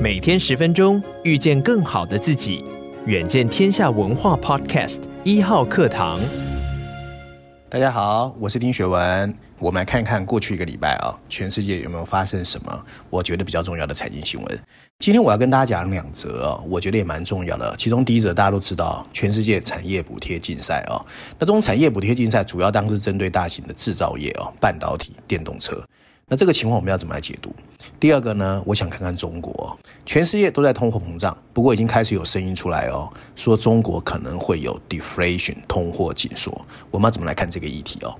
每天十分钟，遇见更好的自己。远见天下文化 Podcast 一号课堂。大家好，我是丁学文。我们来看看过去一个礼拜啊，全世界有没有发生什么我觉得比较重要的财经新闻。今天我要跟大家讲两则啊，我觉得也蛮重要的。其中第一则大家都知道，全世界产业补贴竞赛啊，那这种产业补贴竞赛主要当时针对大型的制造业啊，半导体、电动车。那这个情况我们要怎么来解读？第二个呢，我想看看中国，全世界都在通货膨胀，不过已经开始有声音出来哦，说中国可能会有 deflation 通货紧缩。我们要怎么来看这个议题哦？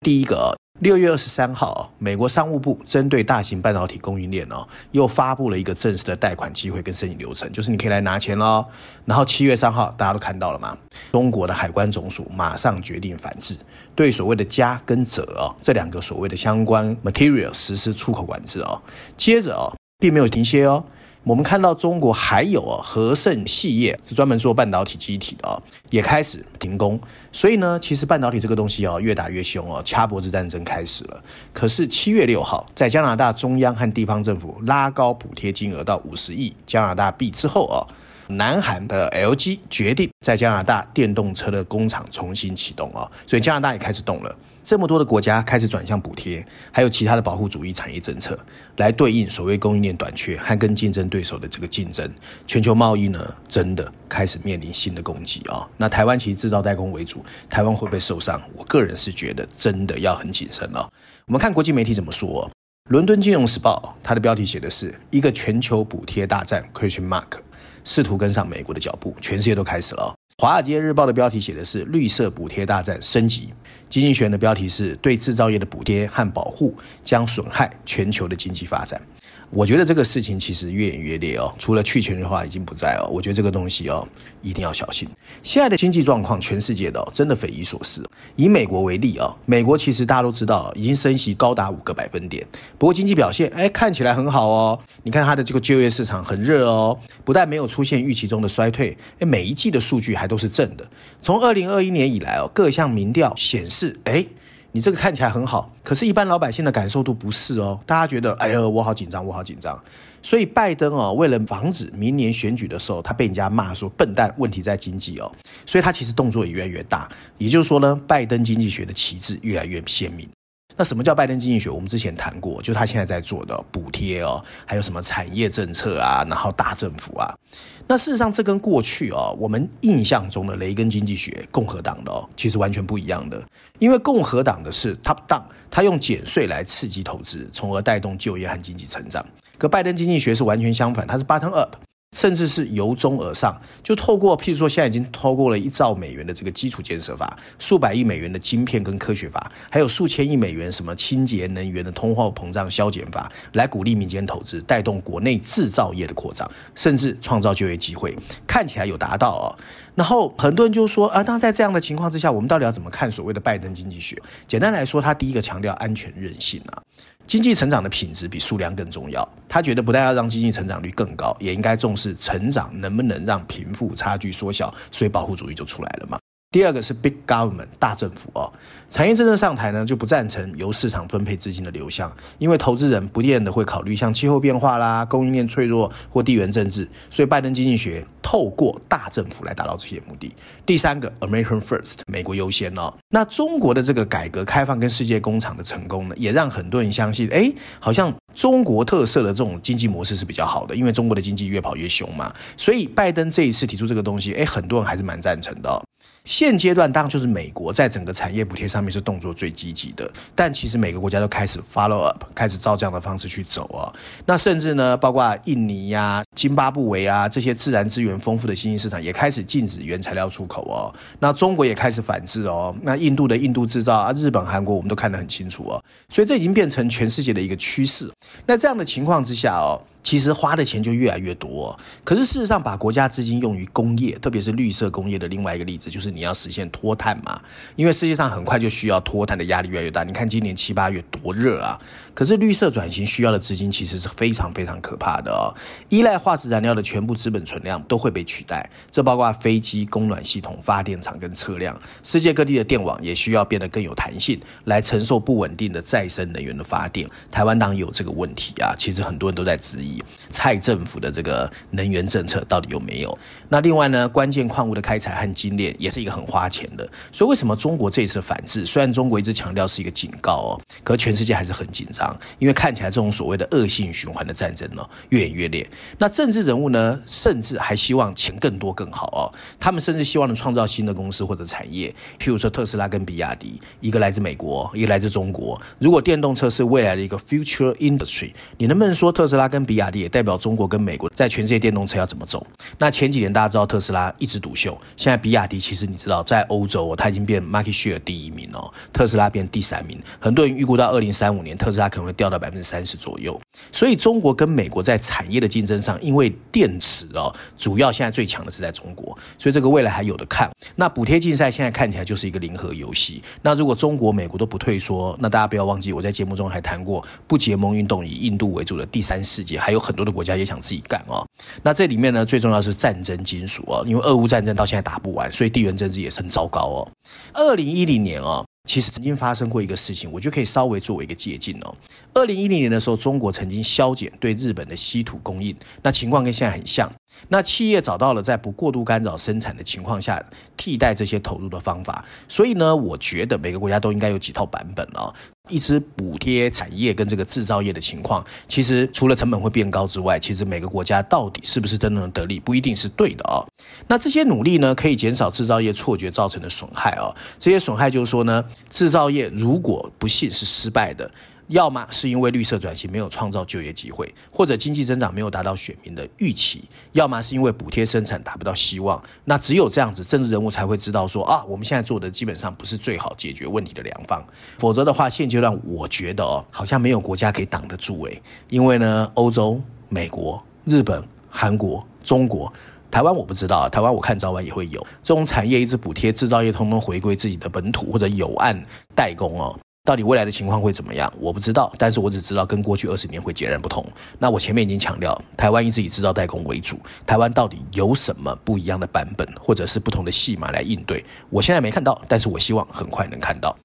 第一个。六月二十三号，美国商务部针对大型半导体供应链哦，又发布了一个正式的贷款机会跟申请流程，就是你可以来拿钱喽。然后七月三号，大家都看到了嘛，中国的海关总署马上决定反制，对所谓的镓跟鍺哦这两个所谓的相关 material 实施出口管制哦。接着哦，并没有停歇哦。我们看到中国还有啊，和盛细业是专门做半导体机体的啊，也开始停工。所以呢，其实半导体这个东西啊，越打越凶哦，掐脖子战争开始了。可是七月六号，在加拿大中央和地方政府拉高补贴金额到五十亿加拿大币之后啊，南韩的 LG 决定在加拿大电动车的工厂重新启动啊，所以加拿大也开始动了。这么多的国家开始转向补贴，还有其他的保护主义产业政策，来对应所谓供应链短缺和跟竞争对手的这个竞争，全球贸易呢真的开始面临新的攻击啊！那台湾其实制造代工为主，台湾会不会受伤？我个人是觉得真的要很谨慎哦。我们看国际媒体怎么说，《伦敦金融时报》它的标题写的是一个全球补贴大战，Question Mark，试图跟上美国的脚步，全世界都开始了。《华尔街日报》的标题写的是“绿色补贴大战升级”，经济学人的标题是“对制造业的补贴和保护将损害全球的经济发展”。我觉得这个事情其实越演越烈哦，除了去全球化已经不在哦，我觉得这个东西哦一定要小心。现在的经济状况，全世界的哦真的匪夷所思。以美国为例啊，美国其实大家都知道已经升息高达五个百分点，不过经济表现哎看起来很好哦。你看它的这个就业市场很热哦，不但没有出现预期中的衰退，哎每一季的数据还都是正的。从二零二一年以来哦，各项民调显示哎。你这个看起来很好，可是，一般老百姓的感受度不是哦。大家觉得，哎呦，我好紧张，我好紧张。所以，拜登哦，为了防止明年选举的时候，他被人家骂说笨蛋，问题在经济哦。所以他其实动作也越来越大。也就是说呢，拜登经济学的旗帜越来越鲜明。那什么叫拜登经济学？我们之前谈过，就他现在在做的补贴哦，还有什么产业政策啊，然后大政府啊。那事实上，这跟过去哦，我们印象中的雷根经济学，共和党的哦，其实完全不一样的。因为共和党的是 top down，他用减税来刺激投资，从而带动就业和经济成长。可拜登经济学是完全相反，它是 bottom up。甚至是由中而上，就透过譬如说，现在已经透过了一兆美元的这个基础建设法，数百亿美元的晶片跟科学法，还有数千亿美元什么清洁能源的通货膨胀削减法，来鼓励民间投资，带动国内制造业的扩张，甚至创造就业机会，看起来有达到哦。然后很多人就说啊，那在这样的情况之下，我们到底要怎么看所谓的拜登经济学？简单来说，他第一个强调安全韧性啊。经济成长的品质比数量更重要。他觉得不但要让经济成长率更高，也应该重视成长能不能让贫富差距缩小。所以保护主义就出来了嘛。第二个是 big government 大政府哦，产业真正上台呢，就不赞成由市场分配资金的流向，因为投资人不见得会考虑像气候变化啦、供应链脆弱或地缘政治，所以拜登经济学透过大政府来达到这些目的。第三个 American First 美国优先哦，那中国的这个改革开放跟世界工厂的成功呢，也让很多人相信，哎，好像中国特色的这种经济模式是比较好的，因为中国的经济越跑越凶嘛，所以拜登这一次提出这个东西，哎，很多人还是蛮赞成的哦。现阶段当然就是美国在整个产业补贴上面是动作最积极的，但其实每个国家都开始 follow up，开始照这样的方式去走啊。那甚至呢，包括印尼呀、津巴布韦啊这些自然资源丰富的新兴市场也开始禁止原材料出口哦。那中国也开始反制哦。那印度的印度制造啊，日本、韩国我们都看得很清楚哦。所以这已经变成全世界的一个趋势。那这样的情况之下哦。其实花的钱就越来越多，可是事实上，把国家资金用于工业，特别是绿色工业的另外一个例子，就是你要实现脱碳嘛。因为世界上很快就需要脱碳的压力越来越大。你看今年七八月多热啊！可是绿色转型需要的资金其实是非常非常可怕的哦。依赖化石燃料的全部资本存量都会被取代，这包括飞机、供暖系统、发电厂跟车辆。世界各地的电网也需要变得更有弹性，来承受不稳定的再生能源的发电。台湾当然有这个问题啊，其实很多人都在质疑。蔡政府的这个能源政策到底有没有？那另外呢，关键矿物的开采和精炼也是一个很花钱的。所以为什么中国这一次反制？虽然中国一直强调是一个警告哦，可全世界还是很紧张，因为看起来这种所谓的恶性循环的战争呢，越演越烈。那政治人物呢，甚至还希望钱更多更好哦，他们甚至希望能创造新的公司或者产业，譬如说特斯拉跟比亚迪，一个来自美国，一个来自中国。如果电动车是未来的一个 future industry，你能不能说特斯拉跟比亚也代表中国跟美国在全世界电动车要怎么走？那前几年大家知道特斯拉一枝独秀，现在比亚迪其实你知道在欧洲，它已经变 market share 第一名哦，特斯拉变第三名。很多人预估到二零三五年特斯拉可能会掉到百分之三十左右。所以中国跟美国在产业的竞争上，因为电池哦，主要现在最强的是在中国，所以这个未来还有的看。那补贴竞赛现在看起来就是一个零和游戏。那如果中国、美国都不退缩，那大家不要忘记我在节目中还谈过不结盟运动以印度为主的第三世界，还有很多的国家也想自己干哦。那这里面呢，最重要是战争金属哦，因为俄乌战争到现在打不完，所以地缘政治也是很糟糕哦。二零一零年哦。其实曾经发生过一个事情，我就可以稍微作为一个借鉴哦。二零一零年的时候，中国曾经削减对日本的稀土供应，那情况跟现在很像。那企业找到了在不过度干扰生产的情况下替代这些投入的方法，所以呢，我觉得每个国家都应该有几套版本哦。一直补贴产业跟这个制造业的情况，其实除了成本会变高之外，其实每个国家到底是不是真的能得利，不一定是对的哦。那这些努力呢，可以减少制造业错觉造成的损害哦。这些损害就是说呢，制造业如果不幸是失败的。要么是因为绿色转型没有创造就业机会，或者经济增长没有达到选民的预期；要么是因为补贴生产达不到希望。那只有这样子，政治人物才会知道说啊，我们现在做的基本上不是最好解决问题的良方。否则的话，现阶段我觉得哦，好像没有国家可以挡得住诶。因为呢，欧洲、美国、日本、韩国、中国、台湾我不知道啊，台湾我看早晚也会有这种产业一直补贴制造业，通通回归自己的本土或者有案代工哦。到底未来的情况会怎么样？我不知道，但是我只知道跟过去二十年会截然不同。那我前面已经强调，台湾一直以制造代工为主，台湾到底有什么不一样的版本，或者是不同的戏码来应对？我现在没看到，但是我希望很快能看到。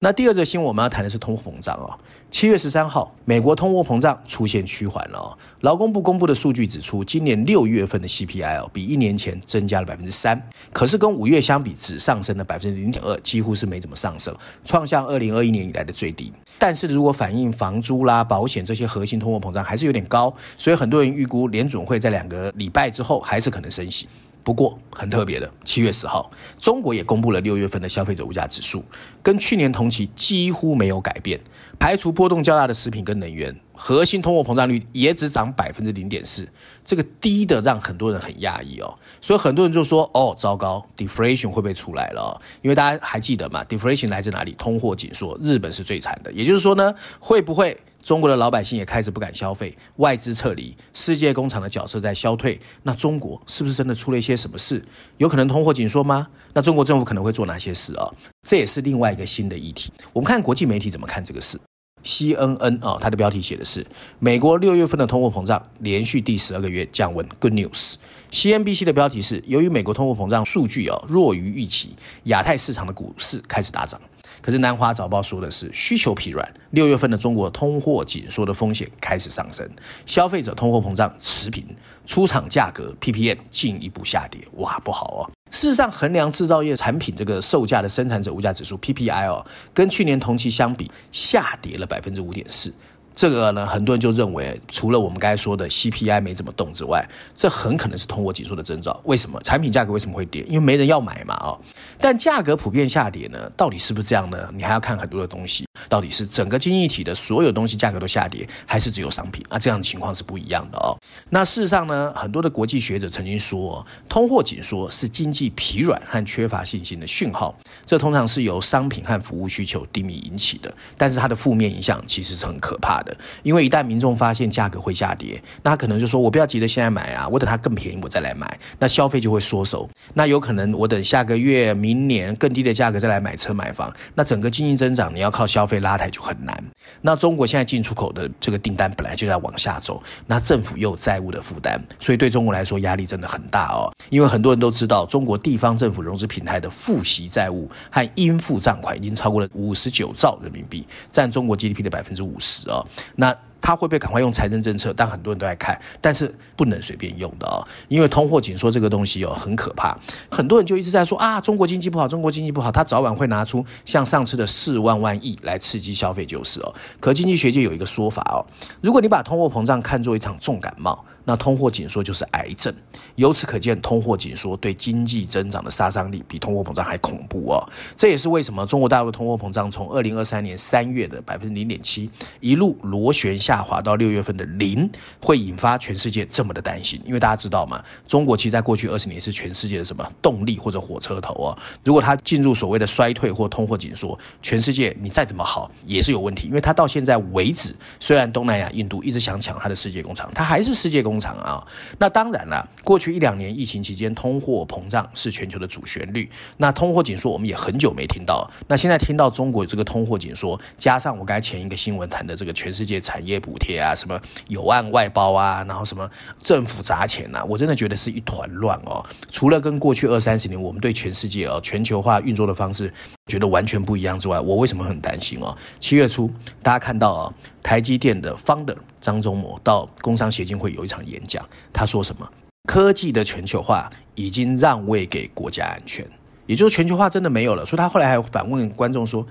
那第二则新闻我们要谈的是通货膨胀哦。七月十三号，美国通货膨胀出现趋缓了哦。劳工部公布的数据指出，今年六月份的 CPI 哦，比一年前增加了百分之三，可是跟五月相比，只上升了百分之零点二，几乎是没怎么上升，创下二零二一年以来的最低。但是如果反映房租啦、保险这些核心通货膨胀，还是有点高，所以很多人预估联准会在两个礼拜之后还是可能升息。不过很特别的，七月十号，中国也公布了六月份的消费者物价指数，跟去年同期几乎没有改变。排除波动较大的食品跟能源，核心通货膨胀率也只涨百分之零点四，这个低的让很多人很讶异哦。所以很多人就说：“哦，糟糕，deflation 会不会出来了？”因为大家还记得嘛，deflation 来自哪里？通货紧缩，日本是最惨的。也就是说呢，会不会？中国的老百姓也开始不敢消费，外资撤离，世界工厂的角色在消退。那中国是不是真的出了一些什么事？有可能通货紧缩吗？那中国政府可能会做哪些事啊？这也是另外一个新的议题。我们看国际媒体怎么看这个事。CNN 啊，它的标题写的是美国六月份的通货膨胀连续第十二个月降温，Good news。CNBC 的标题是由于美国通货膨胀数据啊弱于预期，亚太市场的股市开始大涨。可是南华早报说的是需求疲软，六月份的中国通货紧缩的风险开始上升，消费者通货膨胀持平，出厂价格 PPM 进一步下跌，哇，不好哦。事实上，衡量制造业产品这个售价的生产者物价指数 PPI 哦，跟去年同期相比下跌了百分之五点四。这个呢，很多人就认为，除了我们刚才说的 CPI 没怎么动之外，这很可能是通货紧缩的征兆。为什么？产品价格为什么会跌？因为没人要买嘛，哦。但价格普遍下跌呢，到底是不是这样呢？你还要看很多的东西，到底是整个经济体的所有东西价格都下跌，还是只有商品？啊，这样的情况是不一样的哦。那事实上呢，很多的国际学者曾经说，通货紧缩是经济疲软和缺乏信心的讯号，这通常是由商品和服务需求低迷引起的，但是它的负面影响其实是很可怕的。因为一旦民众发现价格会下跌，那他可能就说：“我不要急着现在买啊，我等它更便宜我再来买。”那消费就会缩手。那有可能我等下个月、明年更低的价格再来买车买房。那整个经济增长你要靠消费拉抬就很难。那中国现在进出口的这个订单本来就在往下走，那政府又有债务的负担，所以对中国来说压力真的很大哦。因为很多人都知道，中国地方政府融资平台的付息债务和应付账款已经超过了五十九兆人民币，占中国 GDP 的百分之五十哦。那他会不会赶快用财政政策？但很多人都在看，但是不能随便用的哦，因为通货紧缩这个东西哦很可怕。很多人就一直在说啊，中国经济不好，中国经济不好，他早晚会拿出像上次的四万万亿来刺激消费就是哦。可经济学界有一个说法哦，如果你把通货膨胀看作一场重感冒，那通货紧缩就是癌症。由此可见，通货紧缩对经济增长的杀伤力比通货膨胀还恐怖哦。这也是为什么中国大陆通货膨胀从二零二三年三月的百分之零点七一路螺旋下滑到六月份的零，会引发全世界这么的担心。因为大家知道嘛，中国其实在过去二十年是全世界的什么动力或者火车头啊。如果它进入所谓的衰退或通货紧缩，全世界你再怎么好也是有问题。因为它到现在为止，虽然东南亚、印度一直想抢它的世界工厂，它还是世界工厂啊。那当然了，过去一两年疫情期间，通货膨胀是全球的主旋律。那通货紧缩我们也很久没听到。那现在听到中国这个通货紧缩，加上我刚才前一个新闻谈的这个全世界产业补贴啊，什么有案外包啊，然后什么政府砸钱啊，我真的觉得是一团乱哦。除了跟过去二三十年我们对全世界哦全球化运作的方式觉得完全不一样之外，我为什么很担心哦？七月初大家看到啊，台积电的 founder 张忠谋到工商协进会有一场演讲，他说什么？科技的全球化已经让位给国家安全，也就是全球化真的没有了。所以他后来还反问观众说。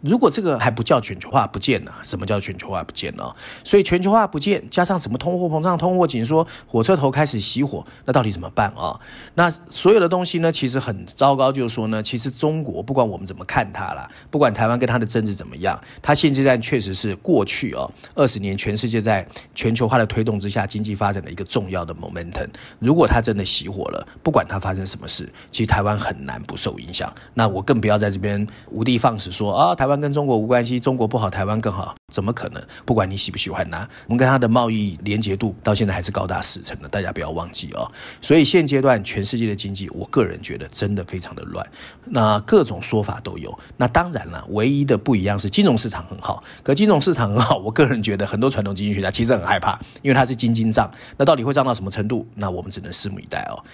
如果这个还不叫全球化不见了，什么叫全球化不见了？所以全球化不见，加上什么通货膨胀、通货紧缩，火车头开始熄火，那到底怎么办啊？那所有的东西呢，其实很糟糕。就是说呢，其实中国不管我们怎么看它啦，不管台湾跟它的政治怎么样，它现阶段确实是过去哦二十年全世界在全球化的推动之下经济发展的一个重要的 momentum。如果它真的熄火了，不管它发生什么事，其实台湾很难不受影响。那我更不要在这边无的放矢说啊，台跟中国无关系，中国不好，台湾更好，怎么可能？不管你喜不喜欢呐，我们跟它的贸易连结度到现在还是高达四成的，大家不要忘记哦。所以现阶段全世界的经济，我个人觉得真的非常的乱，那各种说法都有。那当然了，唯一的不一样是金融市场很好，可金融市场很好，我个人觉得很多传统经济学家其实很害怕，因为它是金金涨，那到底会涨到什么程度？那我们只能拭目以待哦。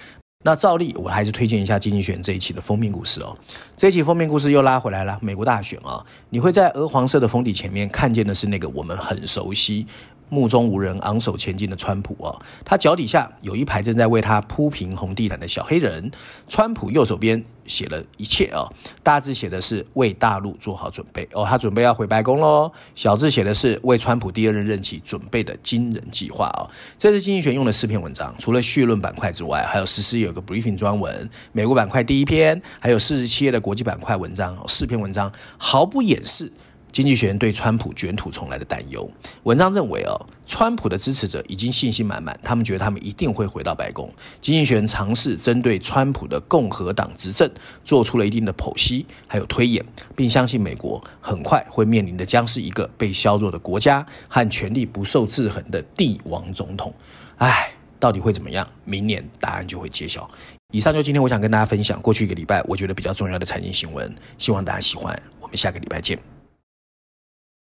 那照例，我还是推荐一下《经济学人》这一期的封面故事哦。这一期封面故事又拉回来了，美国大选啊，你会在鹅黄色的封底前面看见的是那个我们很熟悉。目中无人、昂首前进的川普哦，他脚底下有一排正在为他铺平红地毯的小黑人。川普右手边写了一切哦，大字写的是为大陆做好准备哦，他准备要回白宫喽。小字写的是为川普第二任任期准备的惊人计划哦。这次经济学用了四篇文章，除了绪论板块之外，还有实施有个 briefing 专文，美国板块第一篇，还有四十七页的国际板块文章，四篇文章毫不掩饰。经济学人对川普卷土重来的担忧，文章认为哦，川普的支持者已经信心满满，他们觉得他们一定会回到白宫。经济学人尝试针对川普的共和党执政做出了一定的剖析，还有推演，并相信美国很快会面临的将是一个被削弱的国家和权力不受制衡的帝王总统。唉，到底会怎么样？明年答案就会揭晓。以上就今天我想跟大家分享过去一个礼拜我觉得比较重要的财经新闻，希望大家喜欢。我们下个礼拜见。